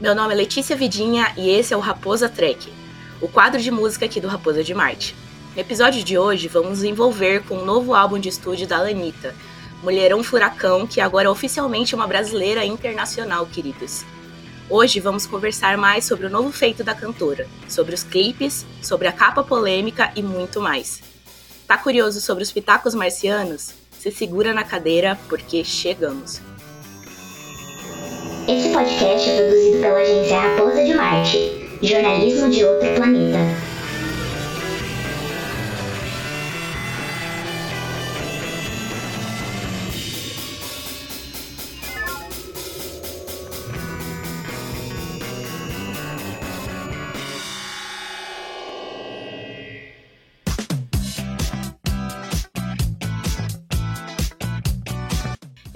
Meu nome é Letícia Vidinha e esse é o Raposa Trek, o quadro de música aqui do Raposa de Marte. No episódio de hoje, vamos nos envolver com um novo álbum de estúdio da Anitta, Mulherão Furacão, que agora é oficialmente uma brasileira internacional, queridos. Hoje vamos conversar mais sobre o novo feito da cantora, sobre os clipes, sobre a capa polêmica e muito mais. Tá curioso sobre os pitacos marcianos? Se segura na cadeira porque chegamos. Esse podcast é produzido pela agência Raposa de Marte, jornalismo de outro planeta.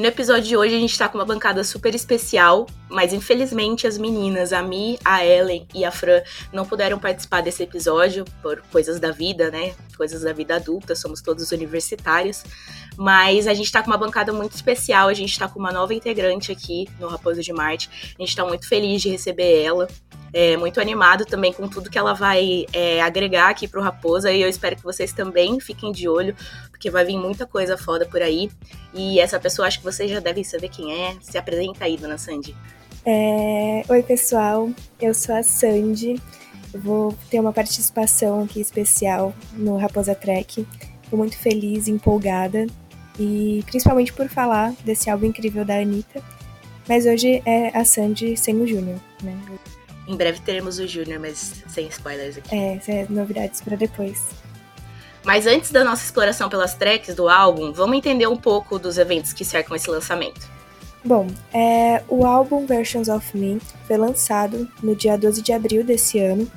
No episódio de hoje a gente tá com uma bancada super especial, mas infelizmente as meninas, a Mi, a Ellen e a Fran, não puderam participar desse episódio por coisas da vida, né? Coisas da vida adulta, somos todos universitários. Mas a gente tá com uma bancada muito especial, a gente tá com uma nova integrante aqui no Raposo de Marte. A gente tá muito feliz de receber ela. É, muito animado também com tudo que ela vai é, agregar aqui pro Raposa e eu espero que vocês também fiquem de olho, porque vai vir muita coisa foda por aí. E essa pessoa, acho que vocês já devem saber quem é. Se apresenta aí, dona Sandy. É... Oi, pessoal. Eu sou a Sandy. Eu vou ter uma participação aqui especial no Raposa Trek. Estou muito feliz, empolgada e principalmente por falar desse álbum incrível da Anitta. Mas hoje é a Sandy sem o Júnior, né? Em breve teremos o Júnior, mas sem spoilers aqui. É, é novidades para depois. Mas antes da nossa exploração pelas tracks do álbum, vamos entender um pouco dos eventos que cercam esse lançamento. Bom, é, o álbum Versions of Me foi lançado no dia 12 de abril desse ano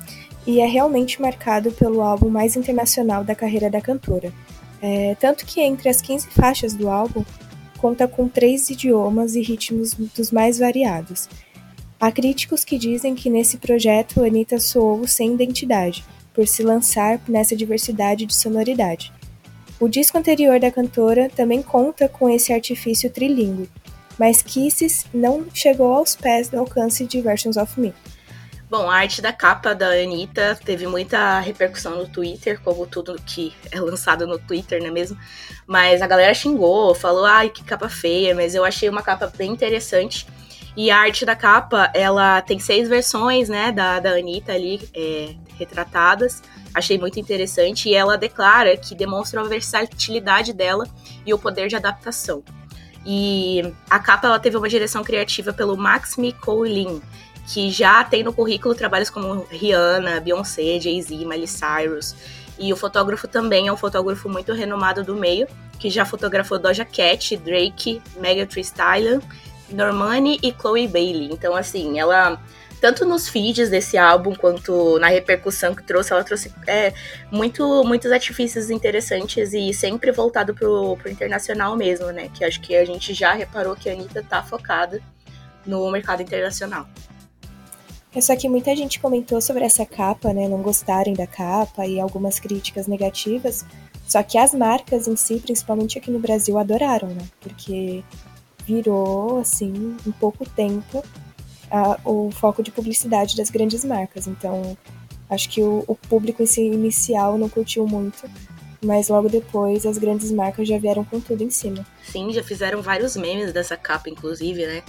e é realmente marcado pelo álbum mais internacional da carreira da cantora. É, tanto que entre as 15 faixas do álbum, conta com três idiomas e ritmos dos mais variados. Há críticos que dizem que nesse projeto Anitta soou sem identidade, por se lançar nessa diversidade de sonoridade. O disco anterior da cantora também conta com esse artifício trilingue, mas Kisses não chegou aos pés do alcance de Versions of Me. Bom, a arte da capa da Anitta teve muita repercussão no Twitter, como tudo que é lançado no Twitter, não é mesmo? Mas a galera xingou, falou, ai, que capa feia, mas eu achei uma capa bem interessante. E a arte da capa, ela tem seis versões, né, da, da Anitta ali, é, retratadas. Achei muito interessante. E ela declara que demonstra a versatilidade dela e o poder de adaptação. E a capa ela teve uma direção criativa pelo Max Mikolin, que já tem no currículo trabalhos como Rihanna, Beyoncé, Jay-Z, Miley Cyrus. E o fotógrafo também é um fotógrafo muito renomado do meio, que já fotografou Doja Cat, Drake, Megan Thee Stallion, Normani e Chloe Bailey. Então, assim, ela tanto nos feeds desse álbum quanto na repercussão que trouxe, ela trouxe é, muito, muitos artifícios interessantes e sempre voltado pro, pro internacional mesmo, né? Que acho que a gente já reparou que a Anitta tá focada no mercado internacional. É só que muita gente comentou sobre essa capa, né? Não gostarem da capa e algumas críticas negativas. Só que as marcas em si, principalmente aqui no Brasil, adoraram, né? Porque virou, assim, em pouco tempo, a, o foco de publicidade das grandes marcas. Então, acho que o, o público em si, inicial não curtiu muito, mas logo depois as grandes marcas já vieram com tudo em cima. Sim, já fizeram vários memes dessa capa, inclusive, né?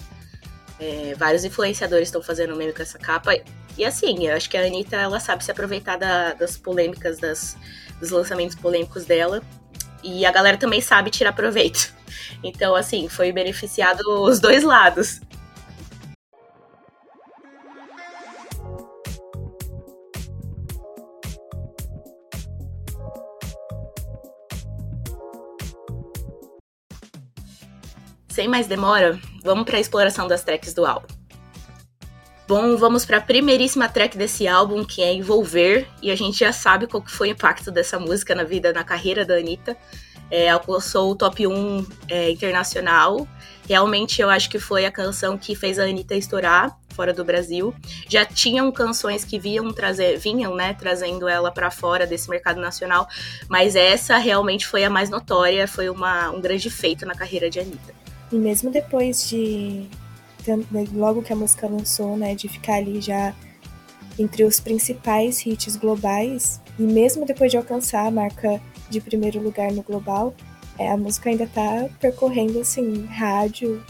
É, vários influenciadores estão fazendo meme com essa capa. E assim, eu acho que a Anitta ela sabe se aproveitar da, das polêmicas, das, dos lançamentos polêmicos dela. E a galera também sabe tirar proveito. Então, assim, foi beneficiado os dois lados. Sem mais demora, vamos para a exploração das tracks do álbum. Bom, vamos para a primeiríssima track desse álbum, que é Envolver, e a gente já sabe qual foi o impacto dessa música na vida, na carreira da Anitta. É, alcançou o top 1 é, internacional. Realmente eu acho que foi a canção que fez a Anitta estourar fora do Brasil. Já tinham canções que vinham trazer, vinham, né, trazendo ela para fora desse mercado nacional, mas essa realmente foi a mais notória, foi uma, um grande feito na carreira de Anitta. E mesmo depois de logo que a música lançou, né, de ficar ali já entre os principais hits globais, e mesmo depois de alcançar a marca de primeiro lugar no global, é, a música ainda tá percorrendo, assim, rádio,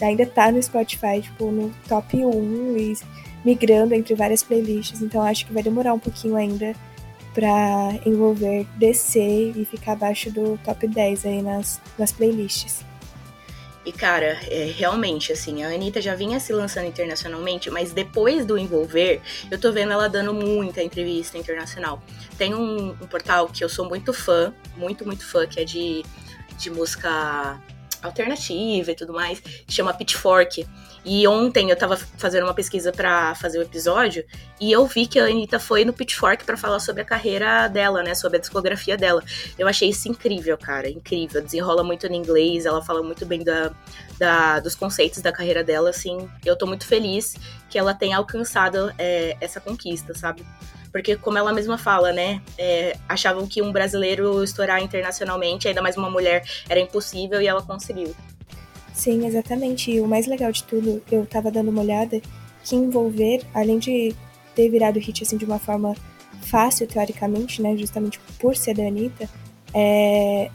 ainda tá no Spotify, tipo, no top 1 e migrando entre várias playlists, então acho que vai demorar um pouquinho ainda para envolver descer e ficar abaixo do top 10 aí nas, nas playlists. E, cara, é, realmente, assim, a Anitta já vinha se lançando internacionalmente, mas depois do Envolver, eu tô vendo ela dando muita entrevista internacional. Tem um, um portal que eu sou muito fã, muito, muito fã, que é de, de música alternativa e tudo mais, chama Pitchfork. E ontem eu tava fazendo uma pesquisa para fazer o episódio e eu vi que a Anitta foi no Pitchfork para falar sobre a carreira dela, né? Sobre a discografia dela. Eu achei isso incrível, cara. Incrível. Desenrola muito no inglês, ela fala muito bem da, da dos conceitos da carreira dela, assim. Eu tô muito feliz que ela tenha alcançado é, essa conquista, sabe? Porque, como ela mesma fala, né? É, achavam que um brasileiro estourar internacionalmente, ainda mais uma mulher, era impossível e ela conseguiu. Sim, exatamente. E o mais legal de tudo, eu tava dando uma olhada, que envolver, além de ter virado hit assim de uma forma fácil, teoricamente, né? Justamente por ser da Anitta, é,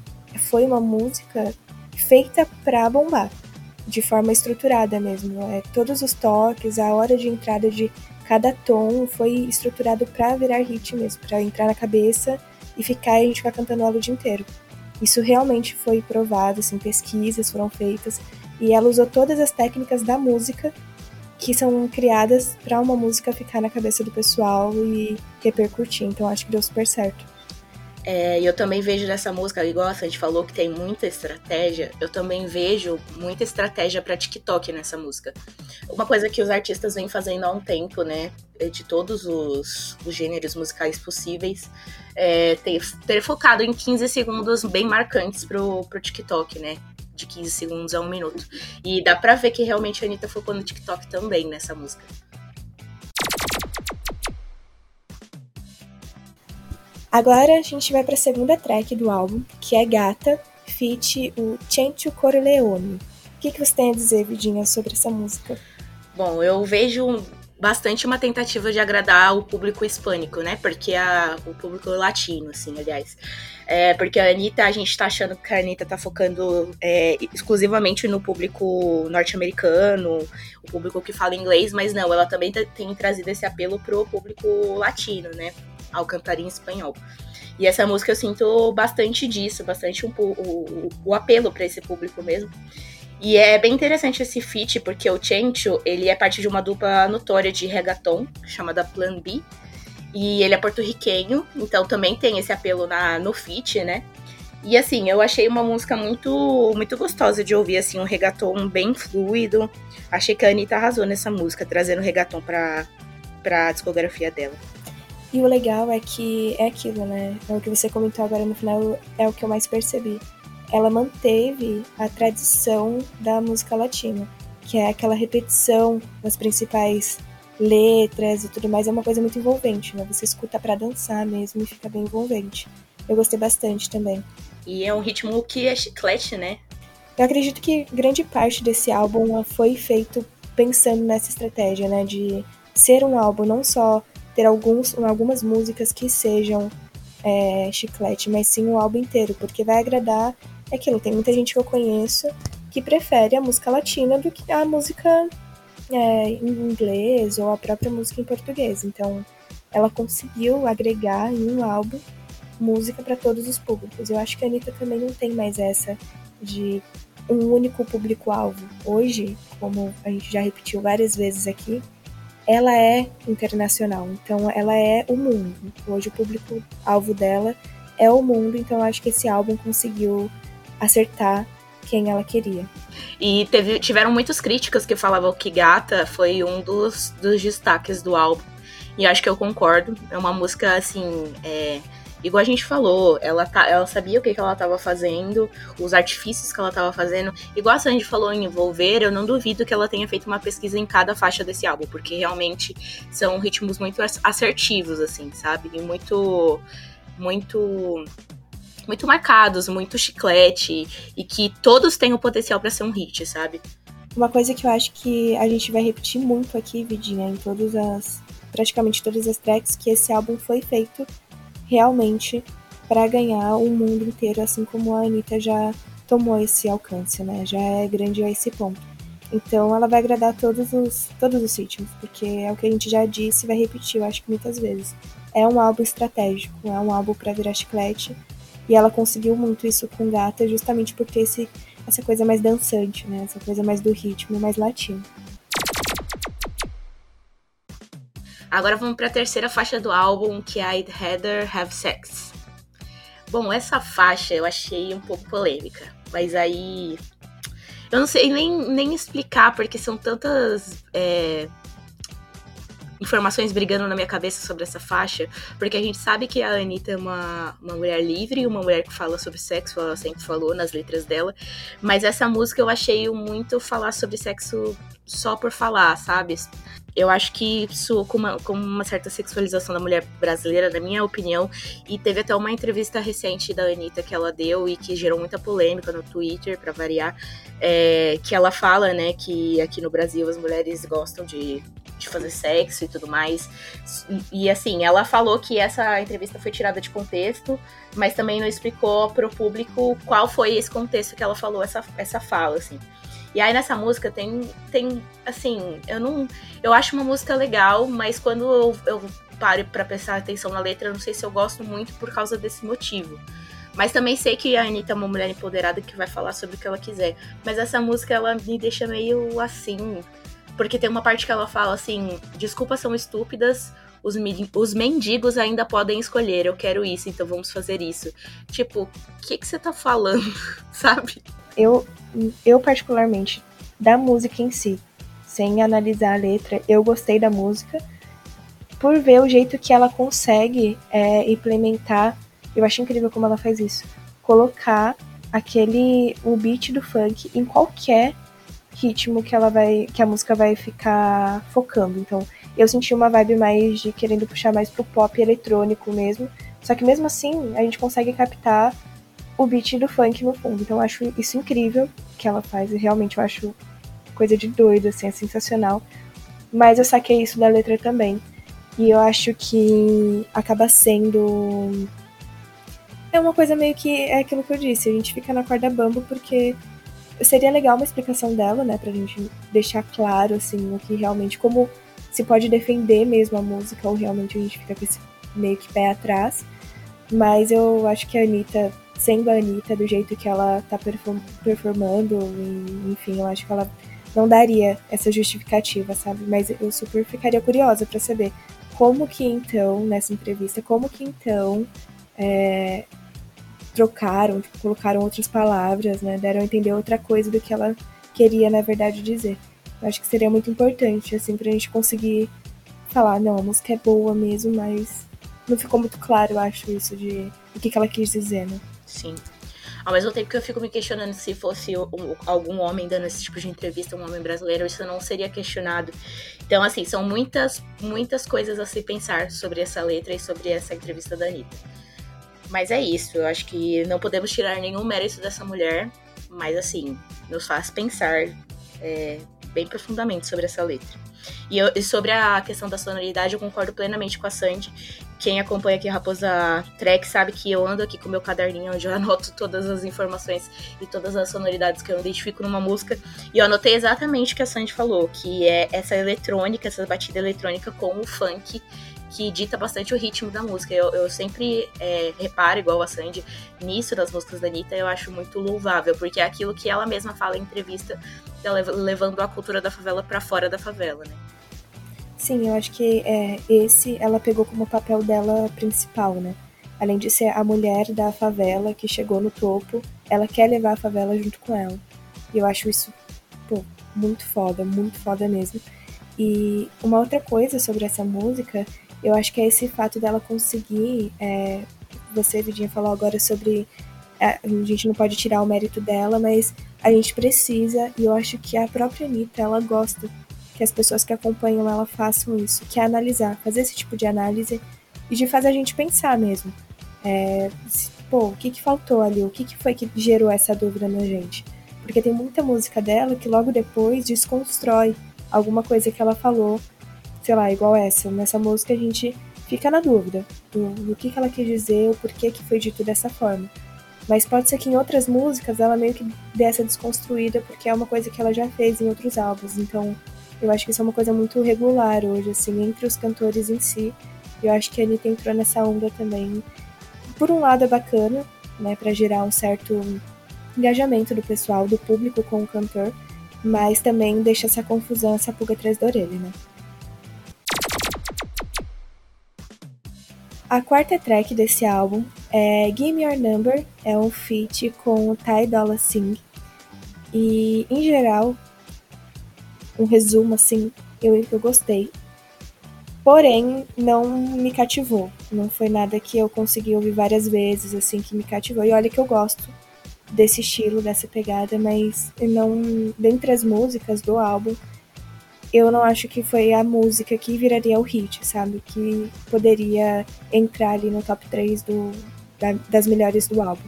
foi uma música feita pra bombar, de forma estruturada mesmo. É, todos os toques, a hora de entrada de cada tom foi estruturado para virar hit mesmo, para entrar na cabeça e ficar e a gente ficar cantando ela o dia inteiro. Isso realmente foi provado, assim, pesquisas foram feitas e ela usou todas as técnicas da música que são criadas para uma música ficar na cabeça do pessoal e repercutir. Então acho que deu super certo. É, eu também vejo nessa música, igual a gente falou que tem muita estratégia, eu também vejo muita estratégia para TikTok nessa música. Uma coisa que os artistas vêm fazendo há um tempo, né? De todos os, os gêneros musicais possíveis, é, ter, ter, focado em 15 segundos bem marcantes pro, pro TikTok, né? De 15 segundos a um minuto. E dá pra ver que realmente a Anitta focou no TikTok também nessa música. Agora a gente vai para a segunda track do álbum, que é Gata, feat o Cento Corleone. O que, que você tem a dizer, Vidinha, sobre essa música? Bom, eu vejo bastante uma tentativa de agradar o público hispânico, né? Porque a, o público latino, assim, aliás. É, porque a Anitta, a gente tá achando que a Anitta tá focando é, exclusivamente no público norte-americano, o público que fala inglês, mas não, ela também tem trazido esse apelo pro público latino, né? Ao cantar em espanhol. E essa música eu sinto bastante disso, bastante um, o, o apelo para esse público mesmo. E é bem interessante esse feat, porque o Chencho, ele é parte de uma dupla notória de reggaeton, chamada Plan B. E ele é porto-riquenho, então também tem esse apelo na, no feat, né? E assim, eu achei uma música muito muito gostosa de ouvir, assim, um reggaeton bem fluido. Achei que a Anitta arrasou nessa música, trazendo reggaeton pra, pra discografia dela. E o legal é que é aquilo, né? É o que você comentou agora no final, é o que eu mais percebi. Ela manteve a tradição da música latina, que é aquela repetição das principais letras e tudo mais, é uma coisa muito envolvente, né? Você escuta para dançar mesmo e fica bem envolvente. Eu gostei bastante também. E é um ritmo que é chiclete, né? Eu acredito que grande parte desse álbum foi feito pensando nessa estratégia, né? De ser um álbum não só ter alguns, algumas músicas que sejam é, chiclete, mas sim o álbum inteiro, porque vai agradar é aquilo. Tem muita gente que eu conheço que prefere a música latina do que a música é, em inglês ou a própria música em português. Então, ela conseguiu agregar em um álbum música para todos os públicos. Eu acho que a Anitta também não tem mais essa de um único público-alvo. Hoje, como a gente já repetiu várias vezes aqui, ela é internacional, então ela é o mundo. Hoje o público alvo dela é o mundo, então eu acho que esse álbum conseguiu acertar quem ela queria. E teve, tiveram muitas críticas que falavam que Gata foi um dos, dos destaques do álbum. E acho que eu concordo. É uma música, assim, é, igual a gente falou, ela, tá, ela sabia o que, que ela estava fazendo, os artifícios que ela estava fazendo. Igual a Sandy falou em envolver, eu não duvido que ela tenha feito uma pesquisa em cada faixa desse álbum, porque realmente são ritmos muito assertivos, assim, sabe? E muito. Muito muito marcados, muito chiclete e que todos têm o potencial para ser um hit, sabe? Uma coisa que eu acho que a gente vai repetir muito aqui, Vidinha, em todas as. praticamente todas as tracks, que esse álbum foi feito realmente para ganhar o mundo inteiro, assim como a Anitta já tomou esse alcance, né? Já é grande a esse ponto. Então ela vai agradar todos os, todos os ritmos, porque é o que a gente já disse e vai repetir, eu acho que muitas vezes. É um álbum estratégico, é um álbum para virar chiclete. E ela conseguiu muito isso com Gata, justamente por ter esse, essa coisa mais dançante, né? Essa coisa mais do ritmo, mais latino. Agora vamos para a terceira faixa do álbum, que é I'd Rather Have Sex. Bom, essa faixa eu achei um pouco polêmica, mas aí eu não sei nem, nem explicar, porque são tantas é, informações brigando na minha cabeça sobre essa faixa, porque a gente sabe que a Anitta é uma, uma mulher livre, uma mulher que fala sobre sexo, ela sempre falou nas letras dela, mas essa música eu achei muito falar sobre sexo só por falar, sabe? Eu acho que isso com uma, certa sexualização da mulher brasileira, na minha opinião. E teve até uma entrevista recente da Anitta que ela deu e que gerou muita polêmica no Twitter, para variar. É, que ela fala, né, que aqui no Brasil as mulheres gostam de, de fazer sexo e tudo mais. E, e assim, ela falou que essa entrevista foi tirada de contexto, mas também não explicou pro público qual foi esse contexto que ela falou essa, essa fala, assim. E aí nessa música tem, tem assim, eu não. Eu acho uma música legal, mas quando eu, eu paro pra prestar atenção na letra, eu não sei se eu gosto muito por causa desse motivo. Mas também sei que a Anitta é uma mulher empoderada que vai falar sobre o que ela quiser. Mas essa música, ela me deixa meio assim. Porque tem uma parte que ela fala assim: desculpas são estúpidas, os, os mendigos ainda podem escolher, eu quero isso, então vamos fazer isso. Tipo, o que, que você tá falando, sabe? Eu, eu particularmente, da música em si, sem analisar a letra, eu gostei da música por ver o jeito que ela consegue é, implementar. Eu acho incrível como ela faz isso. Colocar aquele o beat do funk em qualquer ritmo que ela vai que a música vai ficar focando. Então, eu senti uma vibe mais de querendo puxar mais pro pop eletrônico mesmo. Só que mesmo assim, a gente consegue captar o beat do funk no fundo. Então eu acho isso incrível que ela faz e realmente eu acho coisa de doido, assim, é sensacional. Mas eu saquei isso da letra também. E eu acho que acaba sendo. É uma coisa meio que. É aquilo que eu disse, a gente fica na corda bamba porque seria legal uma explicação dela, né? Pra gente deixar claro, assim, o que realmente. Como se pode defender mesmo a música, ou realmente a gente fica com esse meio que pé atrás. Mas eu acho que a Anitta sendo a Anitta do jeito que ela tá performando, enfim, eu acho que ela não daria essa justificativa, sabe? Mas eu super ficaria curiosa para saber como que então, nessa entrevista, como que então é, trocaram, tipo, colocaram outras palavras, né? Deram a entender outra coisa do que ela queria, na verdade, dizer. Eu acho que seria muito importante, assim, pra gente conseguir falar, não, a música é boa mesmo, mas não ficou muito claro, eu acho, isso de o que, que ela quis dizer, né? Sim. Ao mesmo tempo que eu fico me questionando se fosse um, algum homem dando esse tipo de entrevista, um homem brasileiro, isso não seria questionado. Então, assim, são muitas, muitas coisas a se pensar sobre essa letra e sobre essa entrevista da Anitta. Mas é isso, eu acho que não podemos tirar nenhum mérito dessa mulher, mas assim, nos faz pensar é, bem profundamente sobre essa letra. E, eu, e, sobre a questão da sonoridade, eu concordo plenamente com a Sandy. Quem acompanha aqui Raposa Trek sabe que eu ando aqui com meu caderninho onde eu anoto todas as informações e todas as sonoridades que eu identifico numa música. E eu anotei exatamente o que a Sandy falou, que é essa eletrônica, essa batida eletrônica com o funk que dita bastante o ritmo da música. Eu, eu sempre é, reparo, igual a Sandy, nisso das músicas da Anitta, eu acho muito louvável, porque é aquilo que ela mesma fala em entrevista, levando a cultura da favela para fora da favela, né? Sim, eu acho que é, esse ela pegou como papel dela principal, né? Além de ser a mulher da favela que chegou no topo, ela quer levar a favela junto com ela. E eu acho isso, pô, muito foda, muito foda mesmo. E uma outra coisa sobre essa música, eu acho que é esse fato dela conseguir. É, você, Vidinha, falou agora sobre. É, a gente não pode tirar o mérito dela, mas a gente precisa, e eu acho que a própria Anitta, ela gosta que as pessoas que acompanham ela façam isso, que é analisar, fazer esse tipo de análise e de fazer a gente pensar mesmo. É, pô, o que, que faltou ali? O que, que foi que gerou essa dúvida na gente? Porque tem muita música dela que logo depois desconstrói alguma coisa que ela falou, sei lá, igual essa. Nessa música a gente fica na dúvida do, do que, que ela quis dizer, o porquê que foi dito dessa forma. Mas pode ser que em outras músicas ela meio que dê essa desconstruída, porque é uma coisa que ela já fez em outros álbuns. Então, eu acho que isso é uma coisa muito regular hoje, assim, entre os cantores em si. Eu acho que a Anitta entrou nessa onda também. Por um lado é bacana, né, para gerar um certo engajamento do pessoal, do público com o cantor, mas também deixa essa confusão, essa pulga atrás da orelha, né? A quarta track desse álbum é Give Your Number, é um feat com o Ty Dolla Singh. E, em geral, um resumo assim, eu, eu gostei. Porém, não me cativou. Não foi nada que eu consegui ouvir várias vezes, assim, que me cativou. E olha que eu gosto desse estilo, dessa pegada, mas não. Dentre as músicas do álbum, eu não acho que foi a música que viraria o hit, sabe? Que poderia entrar ali no top 3 do, da, das melhores do álbum.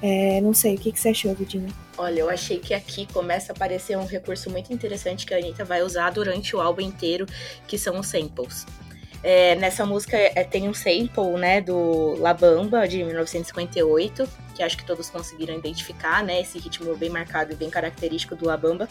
É, não sei, o que, que você achou, Vidinha? Olha, eu achei que aqui começa a aparecer um recurso muito interessante que a Anitta vai usar durante o álbum inteiro, que são os samples. É, nessa música é, tem um sample, né, do La Bamba, de 1958, que acho que todos conseguiram identificar, né, esse ritmo bem marcado e bem característico do La Bamba.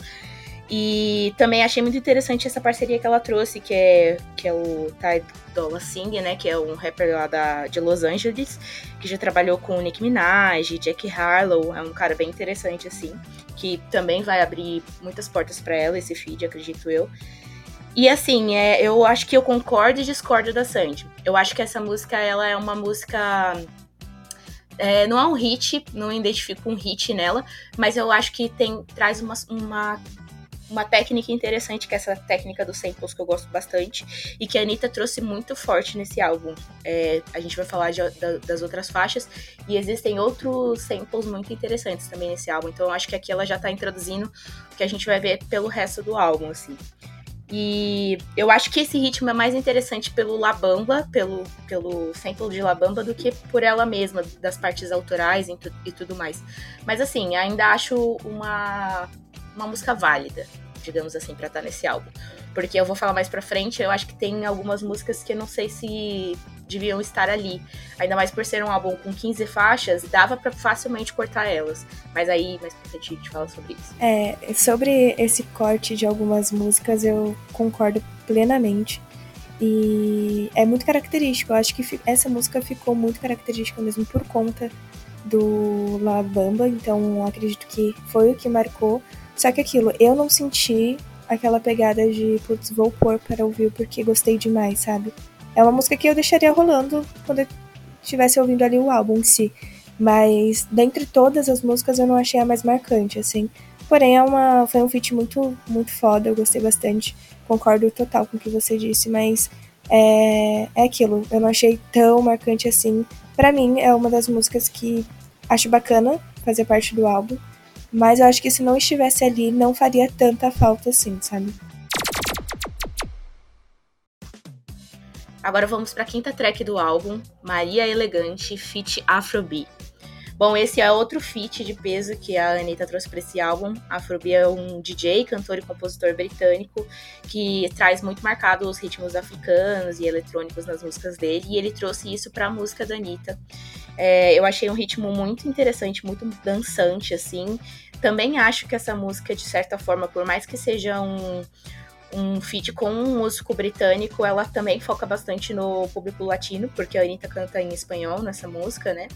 E também achei muito interessante essa parceria que ela trouxe, que é, que é o Ty Dolla Singh, né, que é um rapper lá da, de Los Angeles, que já trabalhou com Nicki Minaj, Jack Harlow, é um cara bem interessante, assim, que também vai abrir muitas portas para ela, esse feed, acredito eu. E assim, é, eu acho que eu concordo e discordo da Sandy. Eu acho que essa música, ela é uma música é, não é um hit, não identifico um hit nela, mas eu acho que tem traz uma, uma uma técnica interessante, que é essa técnica dos samples que eu gosto bastante, e que a Anitta trouxe muito forte nesse álbum. É, a gente vai falar de, da, das outras faixas, e existem outros samples muito interessantes também nesse álbum, então eu acho que aqui ela já tá introduzindo o que a gente vai ver pelo resto do álbum, assim. E eu acho que esse ritmo é mais interessante pelo Labamba, pelo, pelo sample de Labamba, do que por ela mesma, das partes autorais e, tu, e tudo mais. Mas assim, ainda acho uma, uma música válida digamos assim, para estar tá nesse álbum. Porque eu vou falar mais pra frente, eu acho que tem algumas músicas que eu não sei se deviam estar ali. Ainda mais por ser um álbum com 15 faixas, dava para facilmente cortar elas. Mas aí, mais pra frente, a gente fala sobre isso. É, sobre esse corte de algumas músicas, eu concordo plenamente. E é muito característico. Eu acho que essa música ficou muito característica mesmo por conta do La Bamba. Então, acredito que foi o que marcou só que aquilo, eu não senti aquela pegada de, putz, vou pôr para ouvir porque gostei demais, sabe? É uma música que eu deixaria rolando quando eu estivesse ouvindo ali o álbum em si. Mas dentre todas as músicas eu não achei a mais marcante, assim. Porém, é uma, foi um feat muito, muito foda, eu gostei bastante. Concordo total com o que você disse, mas é, é aquilo, eu não achei tão marcante assim. Para mim, é uma das músicas que acho bacana fazer parte do álbum. Mas eu acho que se não estivesse ali, não faria tanta falta assim, sabe? Agora vamos para a quinta track do álbum, Maria Elegante, feat Afrobeat. Bom, esse é outro feat de peso que a Anitta trouxe para esse álbum. Afrobeat é um DJ, cantor e compositor britânico que traz muito marcado os ritmos africanos e eletrônicos nas músicas dele, e ele trouxe isso para a música da Anitta. É, eu achei um ritmo muito interessante, muito dançante, assim. Também acho que essa música, de certa forma, por mais que seja um, um feat com um músico britânico, ela também foca bastante no público latino, porque a Anitta canta em espanhol nessa música, né?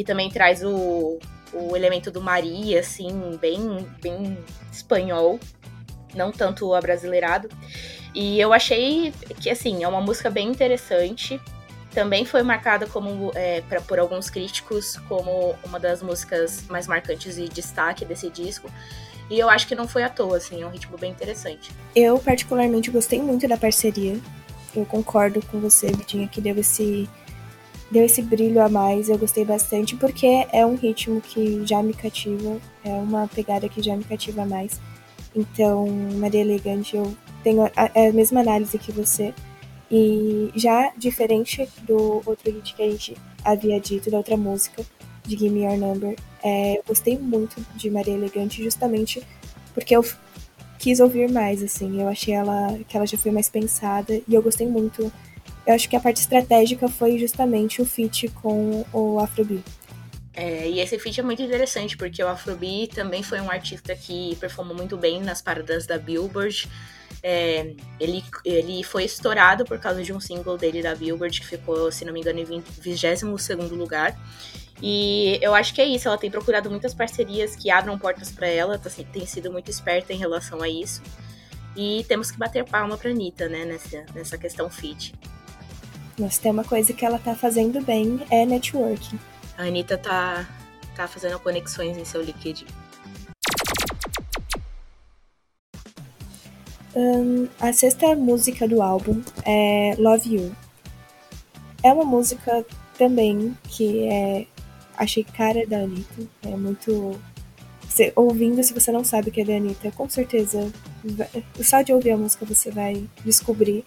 E também traz o, o elemento do Maria, assim, bem, bem espanhol, não tanto abrasileirado. E eu achei que, assim, é uma música bem interessante também foi marcada como é, pra, por alguns críticos como uma das músicas mais marcantes e destaque desse disco. E eu acho que não foi à toa, assim, é um ritmo bem interessante. Eu, particularmente, gostei muito da parceria. Eu concordo com você, Vitinha, que deu esse, deu esse brilho a mais. Eu gostei bastante, porque é um ritmo que já me cativa, é uma pegada que já me cativa mais. Então, Maria Elegante, eu tenho a, a mesma análise que você. E já diferente do outro hit que a gente havia dito, da outra música, de Give Me Your Number. É, eu gostei muito de Maria Elegante justamente porque eu quis ouvir mais, assim. Eu achei ela que ela já foi mais pensada e eu gostei muito. Eu acho que a parte estratégica foi justamente o feat com o Afrobeat. É, e esse feat é muito interessante, porque o Afrobeat também foi um artista que performou muito bem nas paradas da Billboard. É, ele, ele foi estourado por causa de um single dele da Billboard, que ficou, se não me engano, em 22 lugar. E eu acho que é isso, ela tem procurado muitas parcerias que abram portas para ela, tá, tem sido muito esperta em relação a isso. E temos que bater palma pra Anitta, né, nessa, nessa questão fit. Mas tem uma coisa que ela tá fazendo bem, é networking. A Anitta tá, tá fazendo conexões em seu LinkedIn. Um, a sexta música do álbum é Love You. É uma música também que é achei cara da Anitta. É muito. Você, ouvindo, se você não sabe o que é da Anitta, com certeza, só de ouvir a música você vai descobrir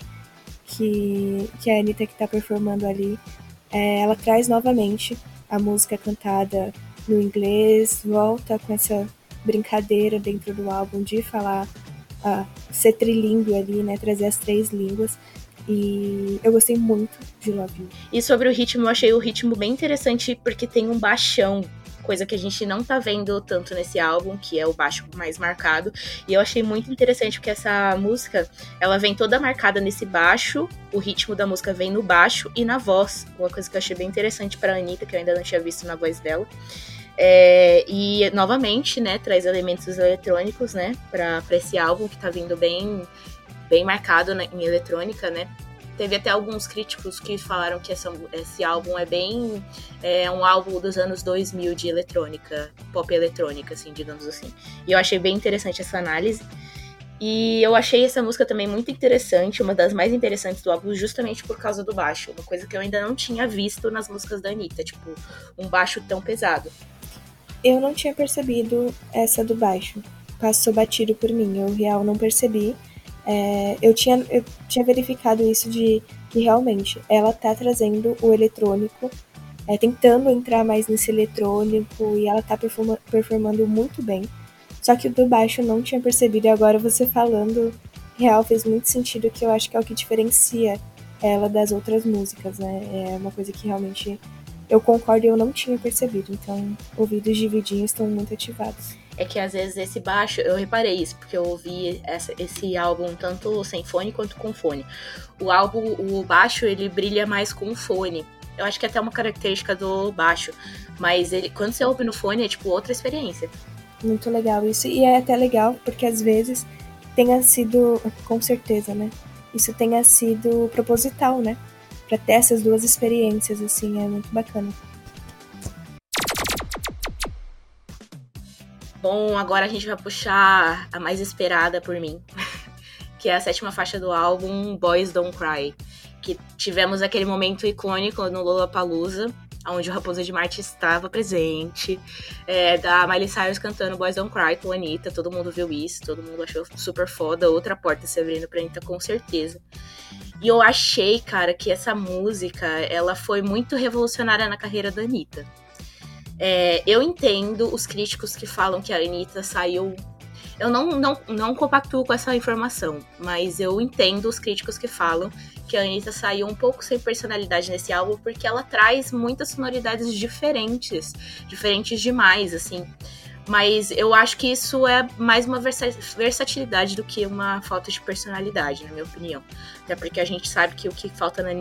que, que a Anitta que tá performando ali. É, ela traz novamente a música cantada no inglês, volta com essa brincadeira dentro do álbum de falar, uh, ser trilingue ali, né? Trazer as três línguas. E eu gostei muito de Love You. E sobre o ritmo, eu achei o ritmo bem interessante porque tem um baixão coisa que a gente não tá vendo tanto nesse álbum, que é o baixo mais marcado. E eu achei muito interessante porque essa música, ela vem toda marcada nesse baixo, o ritmo da música vem no baixo e na voz. Uma coisa que eu achei bem interessante para Anitta, que eu ainda não tinha visto na voz dela. É, e novamente, né, traz elementos eletrônicos, né, para esse álbum que tá vindo bem bem marcado né, em eletrônica, né? Teve até alguns críticos que falaram que essa, esse álbum é bem. É um álbum dos anos 2000 de eletrônica, pop eletrônica, assim, digamos assim. E eu achei bem interessante essa análise. E eu achei essa música também muito interessante, uma das mais interessantes do álbum, justamente por causa do baixo. Uma coisa que eu ainda não tinha visto nas músicas da Anitta, tipo, um baixo tão pesado. Eu não tinha percebido essa do baixo. Passou batido por mim, eu real não percebi. É, eu, tinha, eu tinha verificado isso de que realmente ela tá trazendo o eletrônico, é, tentando entrar mais nesse eletrônico e ela tá performa, performando muito bem. Só que o do baixo eu não tinha percebido e agora você falando real fez muito sentido que eu acho que é o que diferencia ela das outras músicas, né? É uma coisa que realmente eu concordo e eu não tinha percebido. Então, ouvidos dividinhos estão muito ativados é que às vezes esse baixo, eu reparei isso, porque eu ouvi essa, esse álbum tanto sem fone quanto com fone. O álbum, o baixo, ele brilha mais com fone. Eu acho que é até uma característica do baixo. Mas ele, quando você ouve no fone, é tipo outra experiência. Muito legal isso. E é até legal, porque às vezes tenha sido, com certeza, né? Isso tenha sido proposital, né? Pra ter essas duas experiências, assim, é muito bacana. Bom, agora a gente vai puxar a mais esperada por mim, que é a sétima faixa do álbum Boys Don't Cry, que tivemos aquele momento icônico no Lollapalooza, onde o Raposa de Marte estava presente, é, da Miley Cyrus cantando Boys Don't Cry com a Anitta, todo mundo viu isso, todo mundo achou super foda, outra porta se abrindo pra Anitta com certeza. E eu achei, cara, que essa música, ela foi muito revolucionária na carreira da Anitta. É, eu entendo os críticos que falam que a Anitta saiu. Eu não, não, não compactuo com essa informação, mas eu entendo os críticos que falam que a Anitta saiu um pouco sem personalidade nesse álbum, porque ela traz muitas sonoridades diferentes, diferentes demais, assim. Mas eu acho que isso é mais uma versatilidade do que uma falta de personalidade, na minha opinião. Até porque a gente sabe que o que falta na,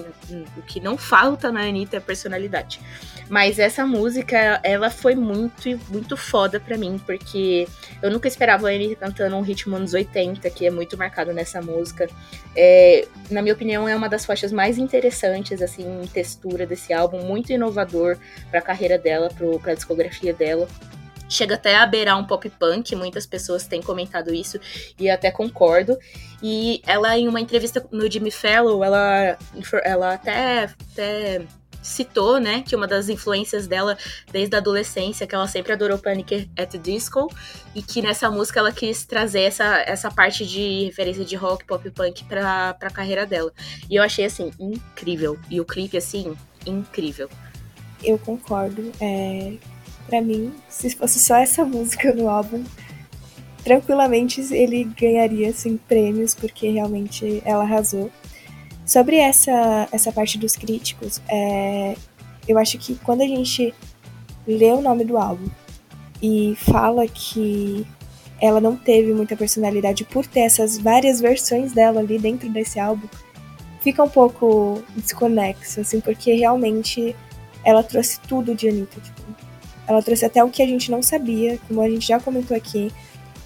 o que não falta na Anitta é personalidade. Mas essa música, ela foi muito, muito foda pra mim, porque eu nunca esperava a Anitta cantando um ritmo anos 80, que é muito marcado nessa música. É, na minha opinião, é uma das faixas mais interessantes, assim, em textura desse álbum, muito inovador pra carreira dela, pro, pra discografia dela chega até a beirar um pop punk, muitas pessoas têm comentado isso e até concordo. E ela, em uma entrevista no Jimmy Fallon, ela, ela até, até citou, né, que uma das influências dela desde a adolescência, que ela sempre adorou Panic at the Disco, e que nessa música ela quis trazer essa, essa parte de referência de rock, pop punk pra, pra carreira dela. E eu achei, assim, incrível. E o clipe, assim, incrível. eu concordo. É, para mim, se fosse só essa música no álbum, tranquilamente ele ganharia assim, prêmios, porque realmente ela arrasou. Sobre essa, essa parte dos críticos, é, eu acho que quando a gente lê o nome do álbum e fala que ela não teve muita personalidade por ter essas várias versões dela ali dentro desse álbum, fica um pouco desconexo, assim, porque realmente ela trouxe tudo de Anitta, tipo, ela trouxe até o que a gente não sabia, como a gente já comentou aqui,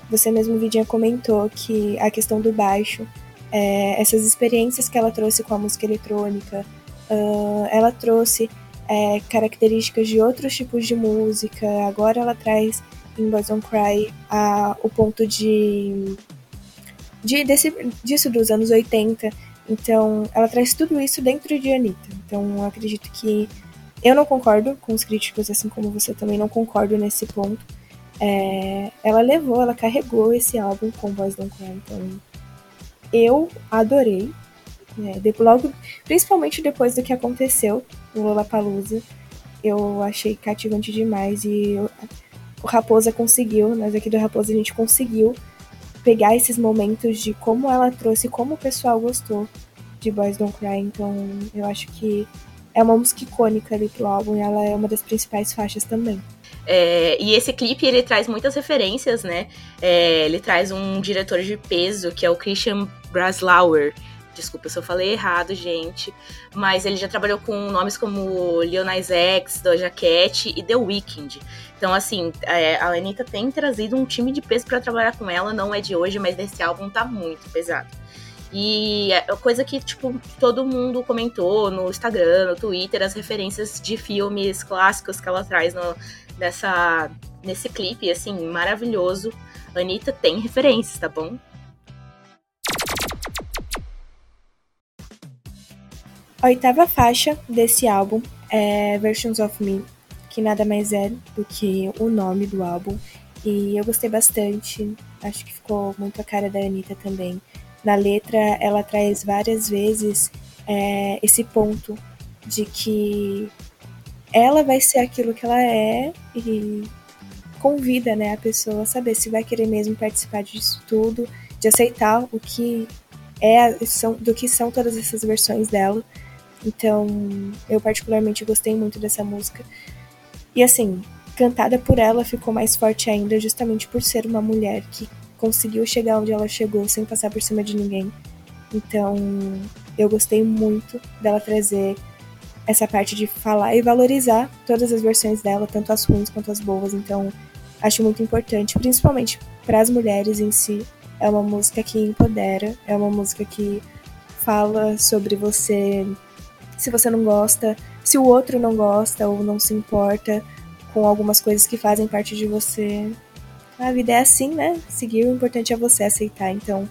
você mesmo, Vidinha, comentou que a questão do baixo, é, essas experiências que ela trouxe com a música eletrônica, uh, ela trouxe é, características de outros tipos de música, agora ela traz em Boys Don't Cry a, o ponto de, de desse, disso dos anos 80, então ela traz tudo isso dentro de Anitta, então eu acredito que eu não concordo com os críticos, assim como você também não concordo nesse ponto, é, ela levou, ela carregou esse álbum com Boys Don't Cry, então eu adorei. Né? Logo, principalmente depois do que aconteceu no Lollapalooza, eu achei cativante demais e eu, o Raposa conseguiu, nós aqui do Raposa a gente conseguiu pegar esses momentos de como ela trouxe, como o pessoal gostou de Boys Don't Cry, então eu acho que é uma música icônica ali pro álbum e ela é uma das principais faixas também. É, e esse clipe ele traz muitas referências, né? É, ele traz um diretor de peso que é o Christian Braslauer. Desculpa se eu falei errado, gente. Mas ele já trabalhou com nomes como Nas X, Doja Cat e The Weeknd. Então, assim, é, a Anitta tem trazido um time de peso para trabalhar com ela. Não é de hoje, mas nesse álbum tá muito pesado. E é coisa que, tipo, todo mundo comentou no Instagram, no Twitter, as referências de filmes clássicos que ela traz no, nessa, nesse clipe, assim, maravilhoso. Anitta tem referências, tá bom? A oitava faixa desse álbum é Versions of Me, que nada mais é do que o nome do álbum. E eu gostei bastante, acho que ficou muito a cara da Anitta também. Na letra, ela traz várias vezes é, esse ponto de que ela vai ser aquilo que ela é e convida né, a pessoa a saber se vai querer mesmo participar disso tudo, de aceitar o que é são, do que são todas essas versões dela. Então, eu particularmente gostei muito dessa música. E assim, cantada por ela ficou mais forte ainda, justamente por ser uma mulher que conseguiu chegar onde ela chegou sem passar por cima de ninguém. Então, eu gostei muito dela trazer essa parte de falar e valorizar todas as versões dela, tanto as ruins quanto as boas. Então, acho muito importante, principalmente para as mulheres em si. É uma música que empodera, é uma música que fala sobre você, se você não gosta, se o outro não gosta ou não se importa com algumas coisas que fazem parte de você. A vida é assim, né? Seguir, o importante é você aceitar. Então,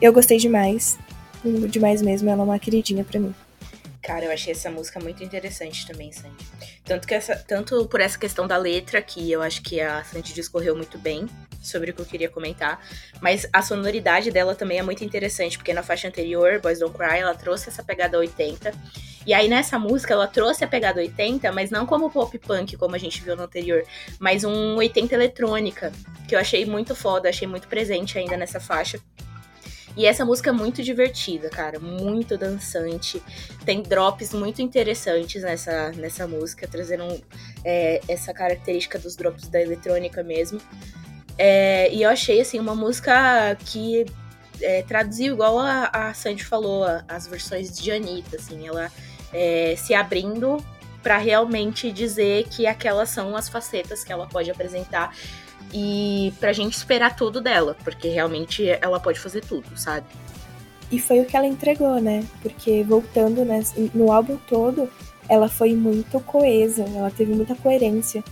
eu gostei demais, demais mesmo. Ela é uma queridinha para mim. Cara, eu achei essa música muito interessante também, Sandy. Tanto, que essa, tanto por essa questão da letra, que eu acho que a Sandy discorreu muito bem sobre o que eu queria comentar, mas a sonoridade dela também é muito interessante, porque na faixa anterior, Boys Don't Cry, ela trouxe essa pegada 80, e aí nessa música ela trouxe a pegada 80, mas não como pop punk, como a gente viu no anterior, mas um 80 eletrônica, que eu achei muito foda, achei muito presente ainda nessa faixa. E essa música é muito divertida, cara, muito dançante. Tem drops muito interessantes nessa, nessa música, trazendo é, essa característica dos drops da eletrônica mesmo. É, e eu achei, assim, uma música que é, traduziu, igual a, a Sandy falou, as versões de Anitta, assim, ela é, se abrindo para realmente dizer que aquelas são as facetas que ela pode apresentar e pra gente esperar tudo dela, porque realmente ela pode fazer tudo, sabe? E foi o que ela entregou, né? Porque voltando né, no álbum todo, ela foi muito coesa, ela teve muita coerência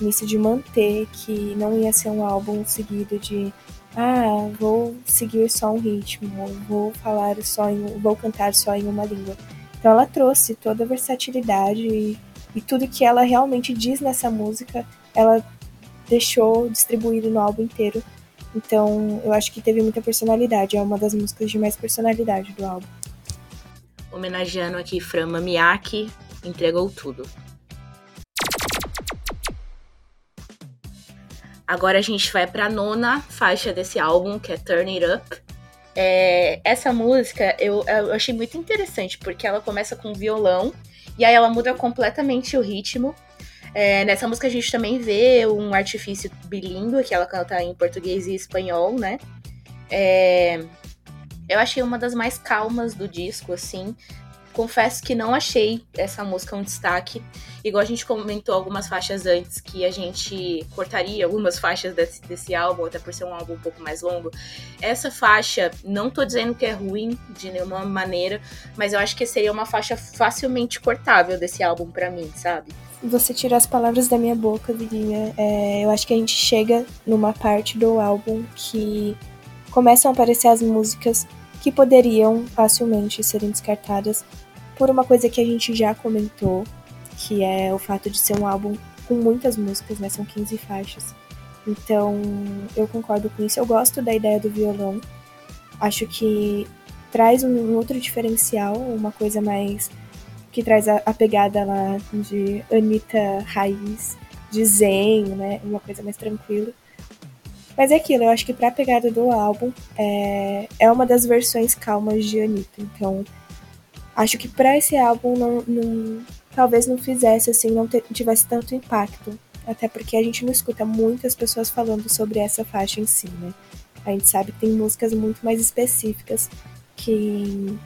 nisso de manter que não ia ser um álbum seguido de ah, vou seguir só um ritmo, vou falar só em, vou cantar só em uma língua. Então ela trouxe toda a versatilidade e, e tudo que ela realmente diz nessa música, ela deixou distribuído no álbum inteiro. Então, eu acho que teve muita personalidade. É uma das músicas de mais personalidade do álbum. Homenageando aqui Frama Miyake, entregou tudo. Agora a gente vai para a nona faixa desse álbum, que é Turn It Up. É, essa música eu, eu achei muito interessante, porque ela começa com violão, e aí ela muda completamente o ritmo. É, nessa música a gente também vê um artifício bilíngue, que ela canta em português e espanhol, né? É, eu achei uma das mais calmas do disco, assim. Confesso que não achei essa música um destaque. Igual a gente comentou algumas faixas antes, que a gente cortaria algumas faixas desse, desse álbum, até por ser um álbum um pouco mais longo. Essa faixa, não tô dizendo que é ruim de nenhuma maneira, mas eu acho que seria uma faixa facilmente cortável desse álbum para mim, sabe? Você tirou as palavras da minha boca, Virinha. É, eu acho que a gente chega numa parte do álbum que começam a aparecer as músicas que poderiam facilmente serem descartadas por uma coisa que a gente já comentou, que é o fato de ser um álbum com muitas músicas, né? São 15 faixas. Então, eu concordo com isso. Eu gosto da ideia do violão. Acho que traz um outro diferencial, uma coisa mais que traz a, a pegada lá de Anitta raiz, de zen, né? Uma coisa mais tranquila. Mas é aquilo, eu acho que pra pegada do álbum é, é uma das versões calmas de Anitta. Então, acho que para esse álbum não, não, talvez não fizesse assim, não tivesse tanto impacto. Até porque a gente não escuta muitas pessoas falando sobre essa faixa em si, né? A gente sabe que tem músicas muito mais específicas que,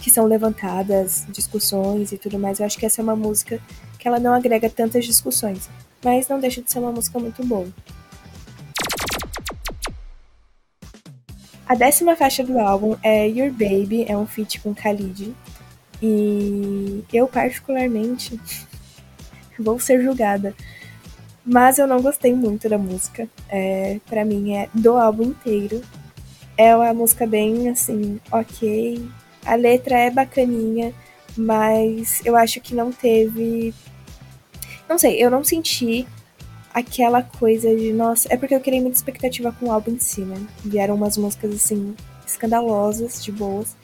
que são levantadas, discussões e tudo mais. Eu acho que essa é uma música que ela não agrega tantas discussões, mas não deixa de ser uma música muito boa. A décima faixa do álbum é Your Baby, é um feat com Khalid. E eu, particularmente, vou ser julgada. Mas eu não gostei muito da música. É, para mim, é do álbum inteiro. É uma música bem assim, ok. A letra é bacaninha, mas eu acho que não teve. Não sei, eu não senti aquela coisa de, nossa, é porque eu criei muita expectativa com o álbum em si, né? Vieram umas músicas assim, escandalosas, de boas.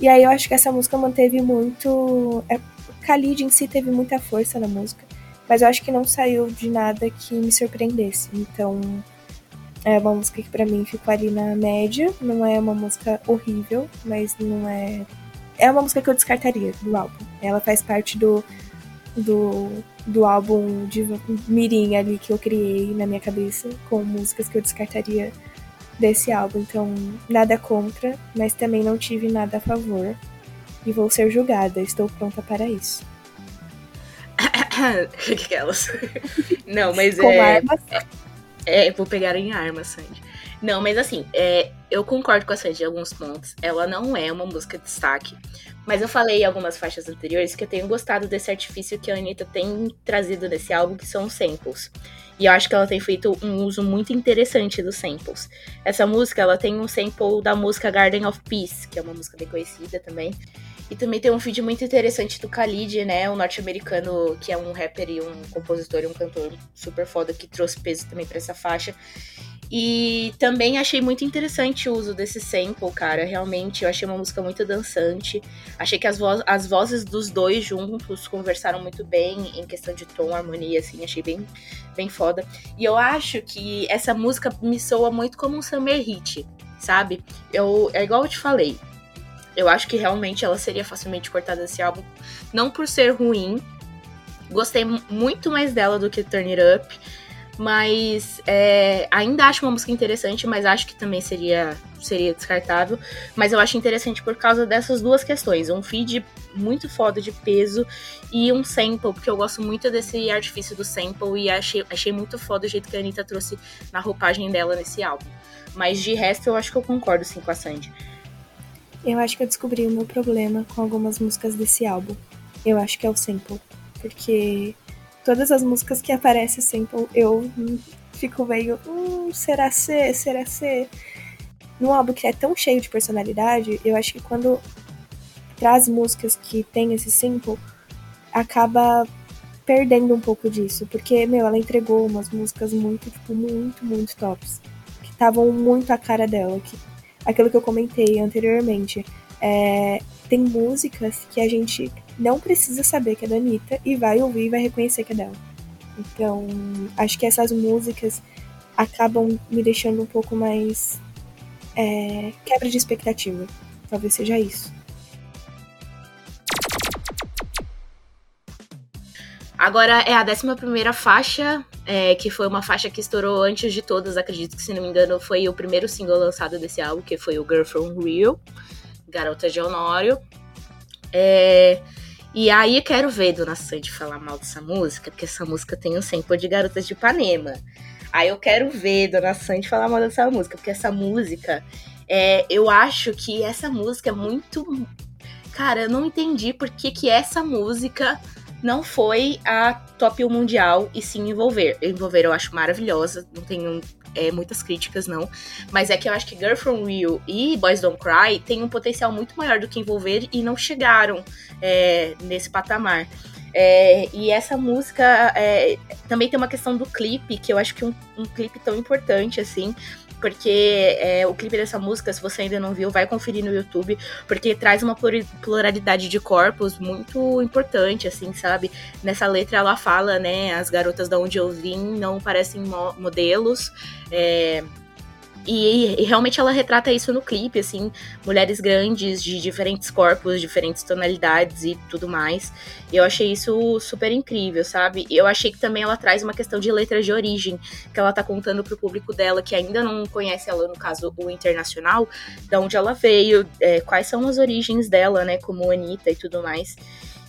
E aí eu acho que essa música manteve muito. É, Khalid em si teve muita força na música, mas eu acho que não saiu de nada que me surpreendesse. Então é uma música que para mim ficou ali na média. Não é uma música horrível, mas não é. É uma música que eu descartaria do álbum. Ela faz parte do, do, do álbum de Mirim ali que eu criei na minha cabeça, com músicas que eu descartaria desse álbum. Então, nada contra, mas também não tive nada a favor. E vou ser julgada, estou pronta para isso. Aquelas. Não, mas Com é, armas. é. É, vou pegar em armas, Sandy. Não, mas assim, é, eu concordo com a Sandy em alguns pontos. Ela não é uma música de destaque. Mas eu falei em algumas faixas anteriores que eu tenho gostado desse artifício que a Anitta tem trazido nesse álbum, que são os samples. E eu acho que ela tem feito um uso muito interessante dos samples. Essa música, ela tem um sample da música Garden of Peace, que é uma música bem conhecida também. E também tem um vídeo muito interessante do Khalid, né? Um norte-americano que é um rapper e um compositor e um cantor super foda que trouxe peso também para essa faixa. E também achei muito interessante o uso desse sample, cara. Realmente, eu achei uma música muito dançante. Achei que as, vo as vozes dos dois juntos conversaram muito bem em questão de tom, harmonia, assim. Achei bem, bem foda. E eu acho que essa música me soa muito como um summer hit, sabe? Eu, é igual eu te falei. Eu acho que realmente ela seria facilmente cortada desse álbum. Não por ser ruim. Gostei muito mais dela do que Turn It Up. Mas é, ainda acho uma música interessante, mas acho que também seria, seria descartável. Mas eu acho interessante por causa dessas duas questões. Um feed muito foda de peso e um sample, porque eu gosto muito desse artifício do sample e achei, achei muito foda o jeito que a Anitta trouxe na roupagem dela nesse álbum. Mas de resto eu acho que eu concordo sim com a Sandy. Eu acho que eu descobri o meu problema com algumas músicas desse álbum. Eu acho que é o sample. Porque todas as músicas que aparece sample, eu fico meio, hum, será ser, será ser? Num álbum que é tão cheio de personalidade, eu acho que quando traz músicas que tem esse sample, acaba perdendo um pouco disso, porque, meu, ela entregou umas músicas muito, tipo, muito, muito tops, que estavam muito a cara dela, que aquilo que eu comentei anteriormente, é, tem músicas que a gente não precisa saber que é da Anitta e vai ouvir e vai reconhecer que é dela. Então, acho que essas músicas acabam me deixando um pouco mais é, quebra de expectativa. Talvez seja isso. Agora é a 11 faixa, é, que foi uma faixa que estourou antes de todas, acredito que, se não me engano, foi o primeiro single lançado desse álbum, que foi o Girl From Rio, Garota de Honório. É, e aí quero ver Dona Sandy falar mal dessa música, porque essa música tem um sample de Garotas de Ipanema. Aí eu quero ver Dona Sandy falar mal dessa música, porque essa música, é, eu acho que essa música é muito. Cara, eu não entendi por que, que essa música não foi a top 1 mundial e sim envolver. Envolver eu acho maravilhosa, não tenho é, muitas críticas não, mas é que eu acho que Girl From Rio e Boys Don't Cry têm um potencial muito maior do que envolver e não chegaram é, nesse patamar. É, e essa música é, também tem uma questão do clipe, que eu acho que um, um clipe tão importante assim, porque é, o clipe dessa música, se você ainda não viu, vai conferir no YouTube, porque traz uma pluralidade de corpos muito importante, assim, sabe? Nessa letra ela fala, né, as garotas da onde eu vim não parecem mo modelos, é, e, e, realmente ela retrata isso no clipe, assim, mulheres grandes de diferentes corpos, diferentes tonalidades e tudo mais. E eu achei isso super incrível, sabe? E eu achei que também ela traz uma questão de letras de origem, que ela tá contando pro público dela, que ainda não conhece ela, no caso, o internacional, de onde ela veio, é, quais são as origens dela, né, como Anitta e tudo mais.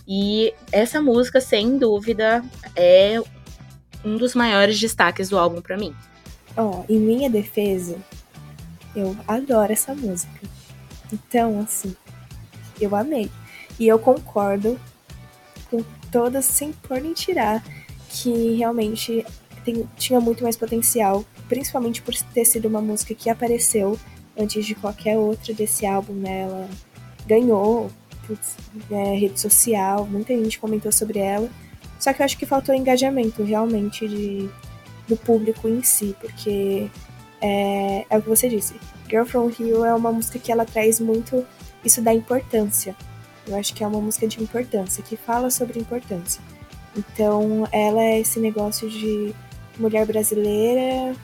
E essa música, sem dúvida, é um dos maiores destaques do álbum para mim. Ó, em minha defesa, eu adoro essa música. Então, assim, eu amei. E eu concordo com todas, sem pôr nem tirar, que realmente tem, tinha muito mais potencial, principalmente por ter sido uma música que apareceu antes de qualquer outra desse álbum, né? Ela ganhou putz, né, rede social, muita gente comentou sobre ela. Só que eu acho que faltou engajamento realmente de do público em si, porque é, é o que você disse. Girl From Rio é uma música que ela traz muito isso da importância. Eu acho que é uma música de importância, que fala sobre importância. Então, ela é esse negócio de mulher brasileira,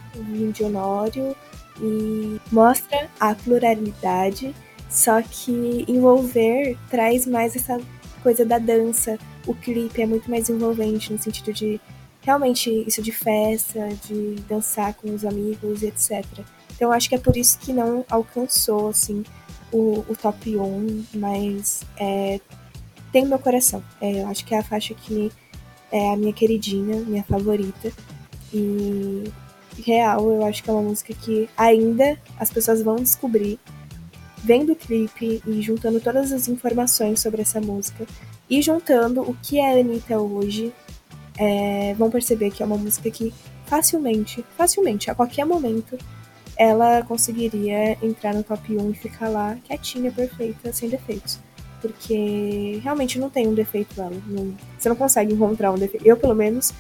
de Honório, e mostra a pluralidade, só que envolver traz mais essa coisa da dança. O clipe é muito mais envolvente no sentido de realmente isso de festa, de dançar com os amigos etc. Então acho que é por isso que não alcançou assim o, o top 1, mas é, tem meu coração. É, eu acho que é a faixa que é a minha queridinha, minha favorita. E real, eu acho que é uma música que ainda as pessoas vão descobrir vendo o clipe e juntando todas as informações sobre essa música e juntando o que é a Anitta hoje é, vão perceber que é uma música que facilmente, facilmente, a qualquer momento, ela conseguiria entrar no top 1 e ficar lá quietinha, perfeita, sem defeitos. Porque realmente não tem um defeito lá. Não, você não consegue encontrar um defeito. Eu, pelo menos,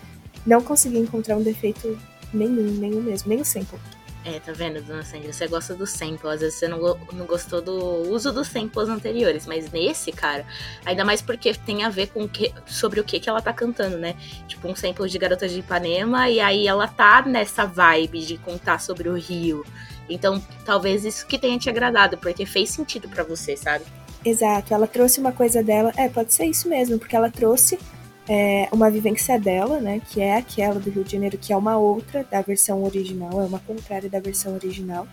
não consegui encontrar um defeito nenhum, nenhum mesmo, nem o sample. É, tá vendo, dona Sandy? Você gosta do sample. Às vezes você não, não gostou do uso dos samples anteriores. Mas nesse, cara, ainda mais porque tem a ver com que, sobre o que, que ela tá cantando, né? Tipo, um sample de Garotas de Ipanema. E aí ela tá nessa vibe de contar sobre o Rio. Então, talvez isso que tenha te agradado, porque fez sentido para você, sabe? Exato. Ela trouxe uma coisa dela. É, pode ser isso mesmo, porque ela trouxe é uma vivência dela, né, que é aquela do Rio de Janeiro, que é uma outra da versão original, é uma contrária da versão original.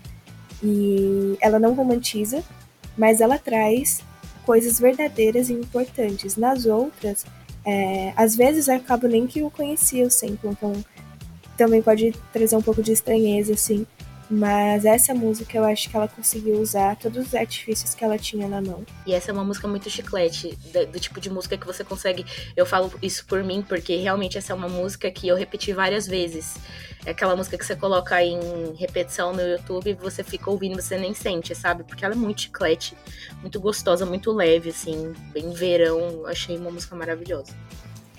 E ela não romantiza, mas ela traz coisas verdadeiras e importantes. Nas outras, é, às vezes acabo nem que eu conhecia o então também pode trazer um pouco de estranheza, assim. Mas essa música eu acho que ela conseguiu usar todos os artifícios que ela tinha na mão. E essa é uma música muito chiclete, do, do, tipo de música que você consegue. Eu falo isso por mim, porque realmente essa é uma música que eu repeti várias vezes. É aquela música que você coloca em repetição no YouTube e você fica ouvindo, você nem sente, sabe? Porque ela é muito chiclete, muito gostosa, muito leve, assim, bem verão. Eu achei uma música maravilhosa.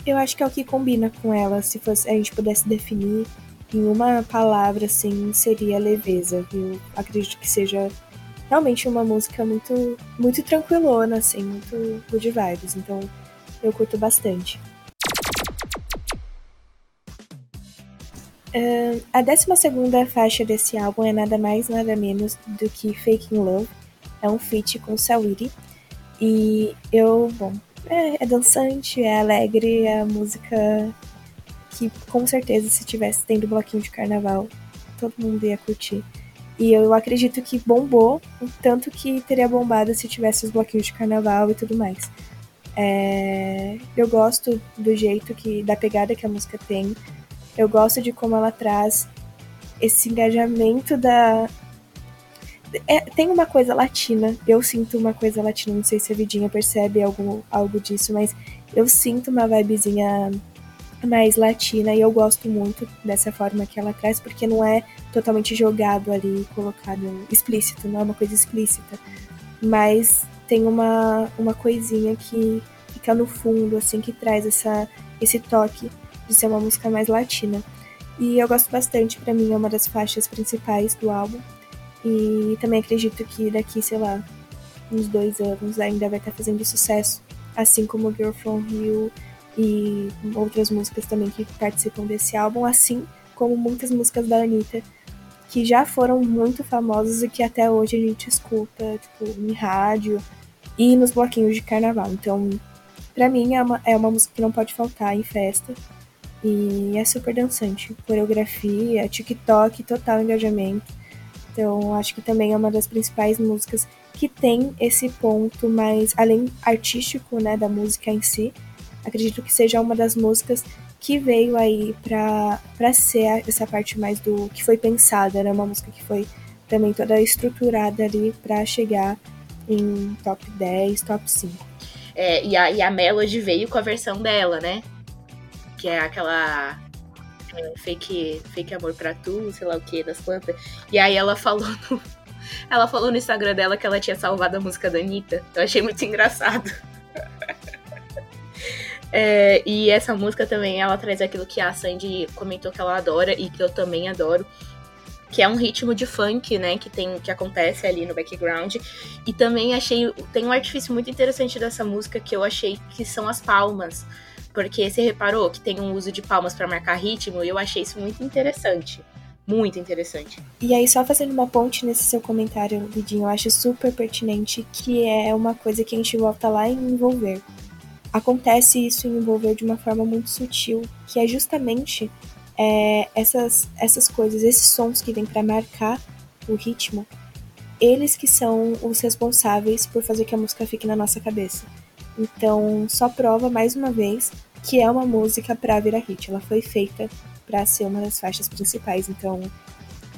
Eu acho que é o que combina com ela, se fosse, a gente pudesse definir em uma palavra, assim, seria leveza, viu? Acredito que seja realmente uma música muito, muito tranquilona, assim, muito good vibes. Então, eu curto bastante. Uh, a 12 faixa desse álbum é nada mais, nada menos do que Faking Love. É um feat com Sawiri. E eu, bom, é, é dançante, é alegre, é a música que com certeza se tivesse tendo bloquinho de carnaval, todo mundo ia curtir. E eu acredito que bombou, tanto que teria bombado se tivesse os bloquinhos de carnaval e tudo mais. É, eu gosto do jeito que, da pegada que a música tem. Eu gosto de como ela traz esse engajamento da. É, tem uma coisa latina, eu sinto uma coisa latina, não sei se a Vidinha percebe algo, algo disso, mas eu sinto uma vibezinha mais latina e eu gosto muito dessa forma que ela traz, porque não é totalmente jogado ali, colocado explícito, não é uma coisa explícita, mas tem uma, uma coisinha que fica no fundo, assim, que traz essa, esse toque de ser uma música mais latina. E eu gosto bastante, para mim é uma das faixas principais do álbum. E também acredito que daqui, sei lá, uns dois anos ainda vai estar tá fazendo sucesso, assim como Girl From Rio e outras músicas também que participam desse álbum, assim como muitas músicas da Anitta, que já foram muito famosas e que até hoje a gente escuta, tipo, em rádio e nos bloquinhos de carnaval. Então, para mim é uma, é uma música que não pode faltar em festa. E é super dançante. Coreografia, TikTok, total engajamento. Então, acho que também é uma das principais músicas que tem esse ponto mais além artístico, né, da música em si, acredito que seja uma das músicas que veio aí pra ser essa parte mais do que foi pensada, né? Uma música que foi também toda estruturada ali para chegar em top 10, top 5. É, e, a, e a Melody veio com a versão dela, né? Que é aquela é, fake, fake amor pra tu, sei lá o que, das plantas. E aí ela falou no, ela falou no Instagram dela que ela tinha salvado a música da Anitta. Eu achei muito engraçado. É, e essa música também, ela traz aquilo que a Sandy comentou que ela adora e que eu também adoro, que é um ritmo de funk, né, que tem que acontece ali no background. E também achei tem um artifício muito interessante dessa música que eu achei que são as palmas, porque você reparou que tem um uso de palmas para marcar ritmo, e eu achei isso muito interessante. Muito interessante. E aí, só fazendo uma ponte nesse seu comentário, Vidinho, eu acho super pertinente que é uma coisa que a gente volta lá em envolver acontece isso em envolver de uma forma muito sutil, que é justamente é, essas, essas coisas, esses sons que vêm para marcar o ritmo, eles que são os responsáveis por fazer que a música fique na nossa cabeça. Então, só prova mais uma vez que é uma música para virar hit. Ela foi feita para ser uma das faixas principais. Então,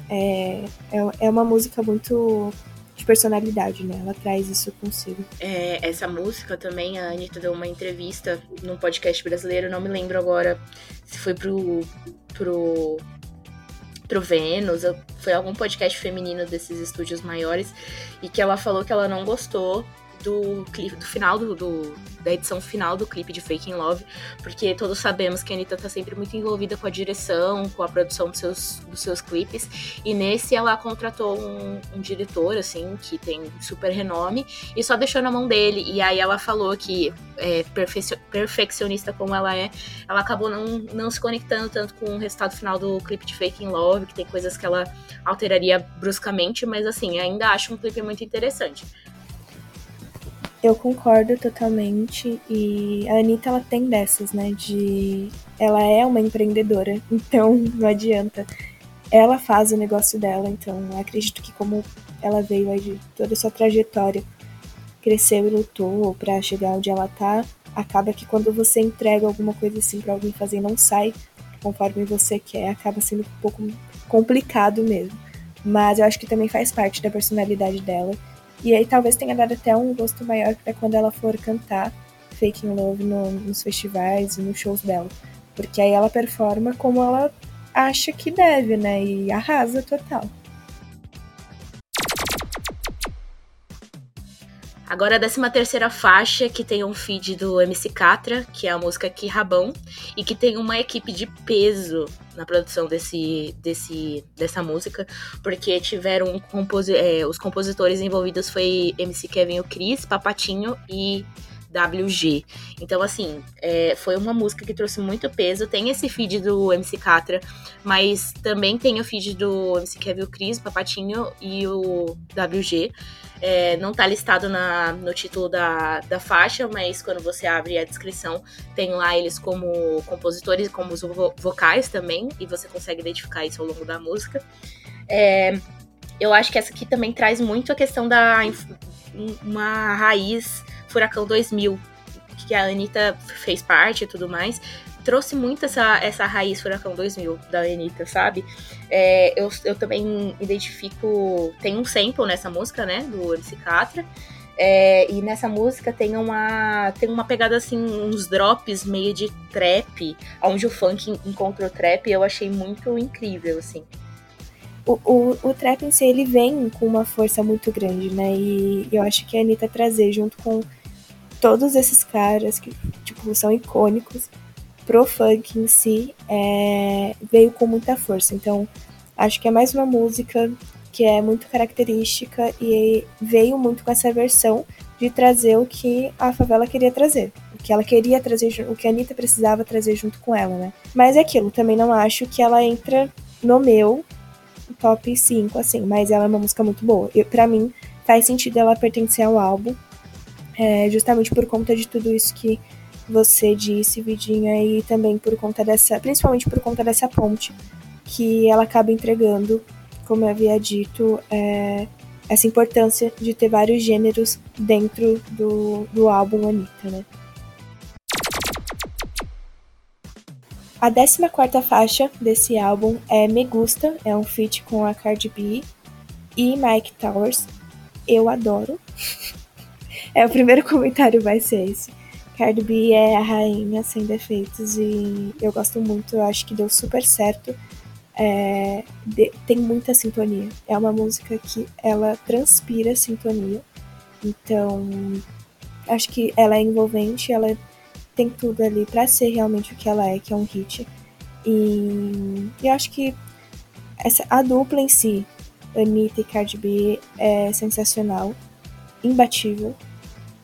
é, é, é uma música muito de personalidade, né? Ela traz isso consigo. É, essa música também, a Anitta deu uma entrevista num podcast brasileiro, não me lembro agora se foi pro. pro. pro Vênus, foi algum podcast feminino desses estúdios maiores, e que ela falou que ela não gostou do do final do, do, da edição final do clipe de Fake Love, porque todos sabemos que a Anitta tá sempre muito envolvida com a direção, com a produção dos seus, dos seus clipes, e nesse ela contratou um, um diretor, assim, que tem super renome, e só deixou na mão dele, e aí ela falou que, é, perfeccionista como ela é, ela acabou não, não se conectando tanto com o resultado final do clipe de Fake Love, que tem coisas que ela alteraria bruscamente, mas assim, ainda acho um clipe muito interessante. Eu concordo totalmente e a Anitta ela tem dessas, né? De ela é uma empreendedora, então não adianta. Ela faz o negócio dela, então acredito que como ela veio aí de toda a sua trajetória, cresceu e lutou para chegar onde ela tá, acaba que quando você entrega alguma coisa assim para alguém fazer não sai conforme você quer, acaba sendo um pouco complicado mesmo. Mas eu acho que também faz parte da personalidade dela e aí talvez tenha dado até um gosto maior para quando ela for cantar Fake Love no, nos festivais e nos shows dela. Porque aí ela performa como ela acha que deve, né? E arrasa total. Agora a 13 terceira faixa, que tem um feed do MC Catra, que é a música Que Rabão, e que tem uma equipe de peso na produção desse, desse, dessa música, porque tiveram composi é, os compositores envolvidos foi MC Kevin o Cris, Papatinho e WG. Então, assim, é, foi uma música que trouxe muito peso. Tem esse feed do MC Catra, mas também tem o feed do MC Kevin Cris, Papatinho e o WG. É, não tá listado na, no título da, da faixa, mas quando você abre a descrição, tem lá eles como compositores, como os vocais também, e você consegue identificar isso ao longo da música. É, eu acho que essa aqui também traz muito a questão da uma raiz Furacão 2000, que a Anitta fez parte e tudo mais, trouxe muito essa, essa raiz Furacão 2000 da Anitta, sabe? É, eu, eu também identifico. Tem um sample nessa música, né? Do MC Catra. É, e nessa música tem uma, tem uma pegada assim, uns drops meio de trap, onde o funk encontrou trap, eu achei muito incrível, assim. O, o, o trap em si, ele vem com uma força muito grande, né? E eu acho que a Anitta trazer junto com todos esses caras que, tipo, são icônicos pro funk em si, é, veio com muita força. Então, acho que é mais uma música que é muito característica e veio muito com essa versão de trazer o que a favela queria trazer. O que ela queria trazer, o que a Anitta precisava trazer junto com ela, né? Mas é aquilo, também não acho que ela entra no meu top 5, assim, mas ela é uma música muito boa. Pra mim, faz sentido ela pertencer ao álbum, é, justamente por conta de tudo isso que você disse, Vidinha, e também por conta dessa, principalmente por conta dessa ponte que ela acaba entregando, como eu havia dito, é, essa importância de ter vários gêneros dentro do, do álbum Anitta, né? A 14 faixa desse álbum é Me Gusta, é um feat com a Cardi B e Mike Towers. Eu adoro. é o primeiro comentário vai ser esse. Cardi B é a rainha sem defeitos e eu gosto muito, eu acho que deu super certo. É, de, tem muita sintonia. É uma música que ela transpira sintonia. Então, acho que ela é envolvente, ela tem tudo ali para ser realmente o que ela é, que é um hit. E eu acho que essa, a dupla em si, Anitta e Cardi B, é sensacional, imbatível.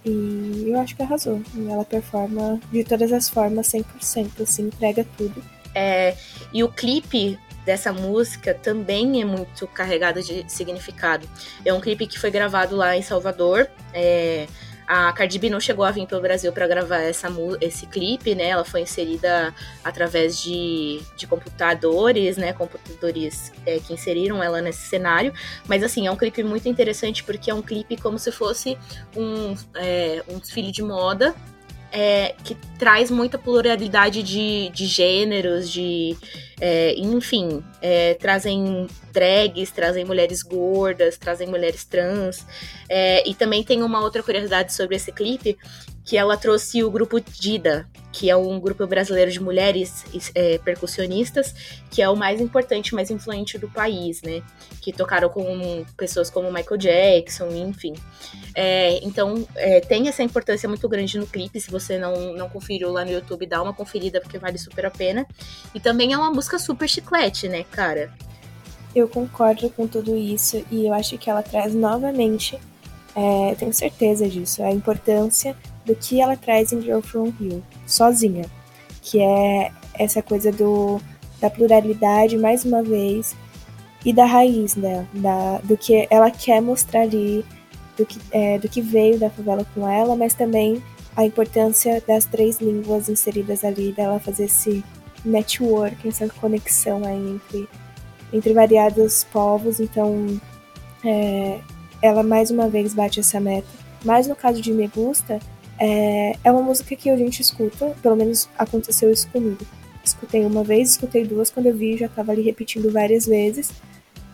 E eu acho que arrasou. E ela performa de todas as formas, 100%, assim, entrega tudo. É, e o clipe dessa música também é muito carregado de significado. É um clipe que foi gravado lá em Salvador. É, a Cardi B não chegou a vir para o Brasil para gravar essa, esse clipe, né? Ela foi inserida através de, de computadores, né? Computadores é, que inseriram ela nesse cenário. Mas, assim, é um clipe muito interessante porque é um clipe como se fosse um, é, um desfile de moda é, que traz muita pluralidade de, de gêneros, de. É, enfim, é, trazem drags, trazem mulheres gordas, trazem mulheres trans. É, e também tem uma outra curiosidade sobre esse clipe, que ela trouxe o grupo Dida, que é um grupo brasileiro de mulheres é, percussionistas, que é o mais importante, mais influente do país, né? Que tocaram com pessoas como Michael Jackson, enfim. É, então, é, tem essa importância muito grande no clipe. Se você não, não conferiu lá no YouTube, dá uma conferida, porque vale super a pena. E também é uma música super chiclete, né, cara? Eu concordo com tudo isso e eu acho que ela traz novamente, é, tenho certeza disso, a importância do que ela traz em Girl From Hill, sozinha, que é essa coisa do, da pluralidade, mais uma vez, e da raiz dela, da, do que ela quer mostrar ali, do que, é, do que veio da favela com ela, mas também a importância das três línguas inseridas ali, dela fazer esse network, essa conexão aí entre, entre variados povos, então é, ela mais uma vez bate essa meta. Mas no caso de Me Gusta, é, é uma música que a gente escuta, pelo menos aconteceu isso comigo. Escutei uma vez, escutei duas, quando eu vi já tava ali repetindo várias vezes.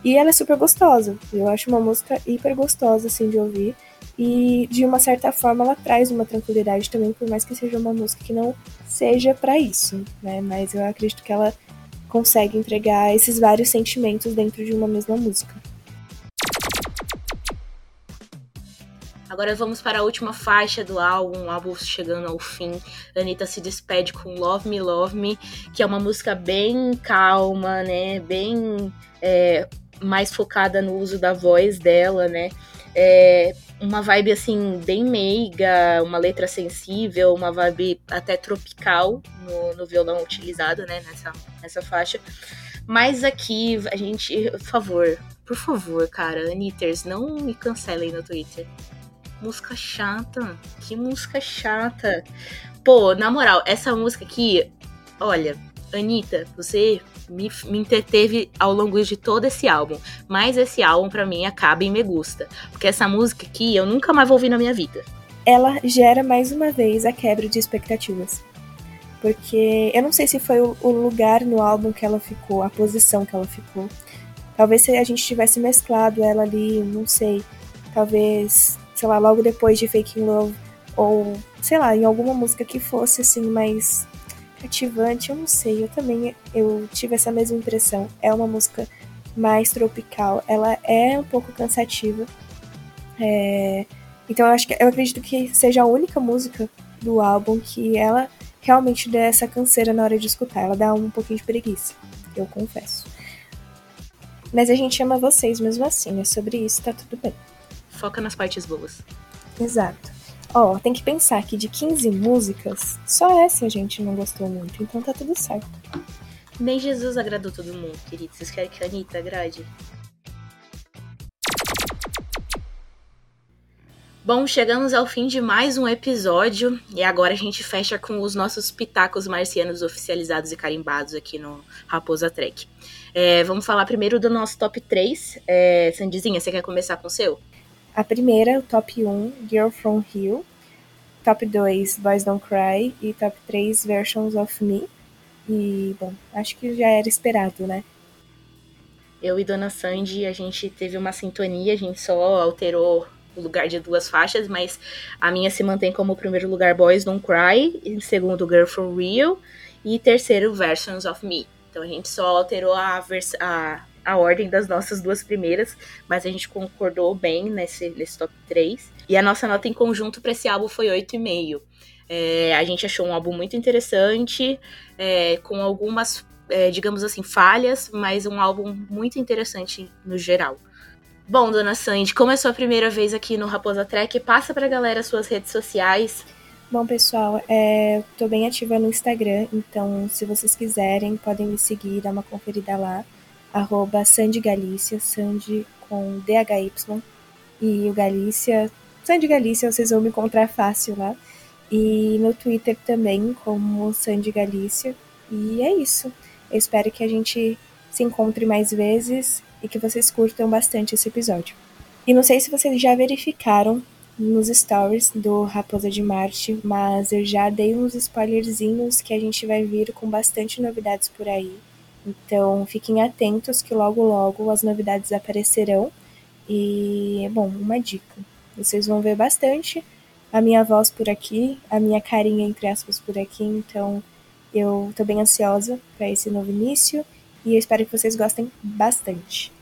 E ela é super gostosa. Eu acho uma música hiper gostosa, assim, de ouvir. E, de uma certa forma, ela traz uma tranquilidade também, por mais que seja uma música que não seja para isso, né? Mas eu acredito que ela consegue entregar esses vários sentimentos dentro de uma mesma música. Agora vamos para a última faixa do álbum, o álbum chegando ao fim. Anitta se despede com Love Me, Love Me, que é uma música bem calma, né? Bem é, mais focada no uso da voz dela, né? É, uma vibe assim, bem meiga, uma letra sensível, uma vibe até tropical no, no violão utilizado, né, nessa, nessa faixa. Mas aqui, a gente, por favor, por favor, cara, Anitters, não me cancelem no Twitter. Música chata. Que música chata. Pô, na moral, essa música aqui, olha, Anitta, você me, me entreteve ao longo de todo esse álbum. Mas esse álbum, para mim, acaba em Me Gusta. Porque essa música aqui eu nunca mais vou ouvir na minha vida. Ela gera mais uma vez a quebra de expectativas. Porque eu não sei se foi o, lugar no álbum que ela ficou, a posição que ela ficou. Talvez se a gente tivesse mesclado ela ali, não sei. Talvez, sei lá, logo depois de Faking Love. Ou, sei lá, em alguma música que fosse assim mais cativante, eu não sei, eu também eu tive essa mesma impressão. É uma música mais tropical, ela é um pouco cansativa. É... Então eu acho que eu acredito que seja a única música do álbum que ela realmente dá essa canseira na hora de escutar. Ela dá um pouquinho de preguiça, eu confesso. Mas a gente ama vocês mesmo assim, é sobre isso, tá tudo bem. Foca nas partes boas. Exato. Ó, oh, tem que pensar que de 15 músicas, só essa a gente não gostou muito, então tá tudo certo. Nem Jesus agradou todo mundo, querido. Vocês querem que a Anitta agrade? Bom, chegamos ao fim de mais um episódio e agora a gente fecha com os nossos pitacos marcianos oficializados e carimbados aqui no Raposa Trek. É, vamos falar primeiro do nosso top 3. É, Sandizinha, você quer começar com o seu? A primeira, o top 1, Girl From Hill. Top 2, Boys Don't Cry. E top 3, Versions of Me. E, bom, acho que já era esperado, né? Eu e Dona Sandy, a gente teve uma sintonia, a gente só alterou o lugar de duas faixas, mas a minha se mantém como primeiro lugar Boys Don't Cry, em segundo Girl For Real e terceiro Versions of Me. Então a gente só alterou a, a a ordem das nossas duas primeiras, mas a gente concordou bem nesse, nesse top 3. E a nossa nota em conjunto para esse álbum foi 8,5. É, a gente achou um álbum muito interessante, é, com algumas, é, digamos assim, falhas, mas um álbum muito interessante no geral. Bom, dona Sandy, como é sua primeira vez aqui no Raposa Trek, passa pra galera suas redes sociais. Bom, pessoal, é, tô bem ativa no Instagram, então se vocês quiserem, podem me seguir, dar uma conferida lá arroba Sandy Galícia, Sandy com DHY, e o Galícia, Sandy Galícia, vocês vão me encontrar fácil lá. E no Twitter também, como Sandy Galícia. E é isso. Eu espero que a gente se encontre mais vezes e que vocês curtam bastante esse episódio. E não sei se vocês já verificaram nos stories do Raposa de Marte, mas eu já dei uns spoilerzinhos que a gente vai vir com bastante novidades por aí. Então fiquem atentos que logo logo as novidades aparecerão. E, bom, uma dica: vocês vão ver bastante a minha voz por aqui, a minha carinha, entre aspas, por aqui. Então eu tô bem ansiosa para esse novo início e eu espero que vocês gostem bastante.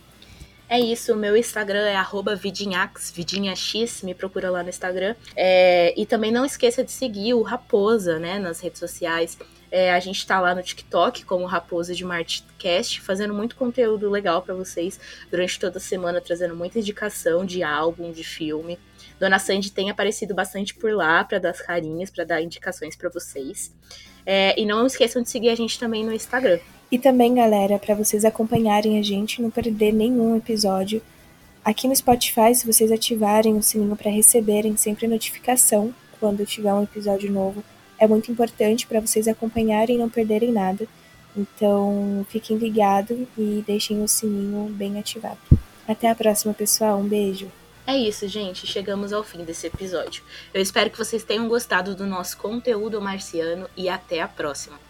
É isso, o meu Instagram é vidinhax, vidinhax, me procura lá no Instagram. É, e também não esqueça de seguir o Raposa, né, nas redes sociais. É, a gente tá lá no TikTok como Raposa de Martcast, fazendo muito conteúdo legal para vocês durante toda a semana, trazendo muita indicação de álbum, de filme. Dona Sandy tem aparecido bastante por lá para dar as carinhas, para dar indicações para vocês. É, e não esqueçam de seguir a gente também no Instagram. E também, galera, para vocês acompanharem a gente, não perder nenhum episódio. Aqui no Spotify, se vocês ativarem o sininho para receberem sempre notificação quando tiver um episódio novo, é muito importante para vocês acompanharem e não perderem nada. Então, fiquem ligados e deixem o sininho bem ativado. Até a próxima, pessoal. Um beijo. É isso, gente. Chegamos ao fim desse episódio. Eu espero que vocês tenham gostado do nosso conteúdo marciano e até a próxima.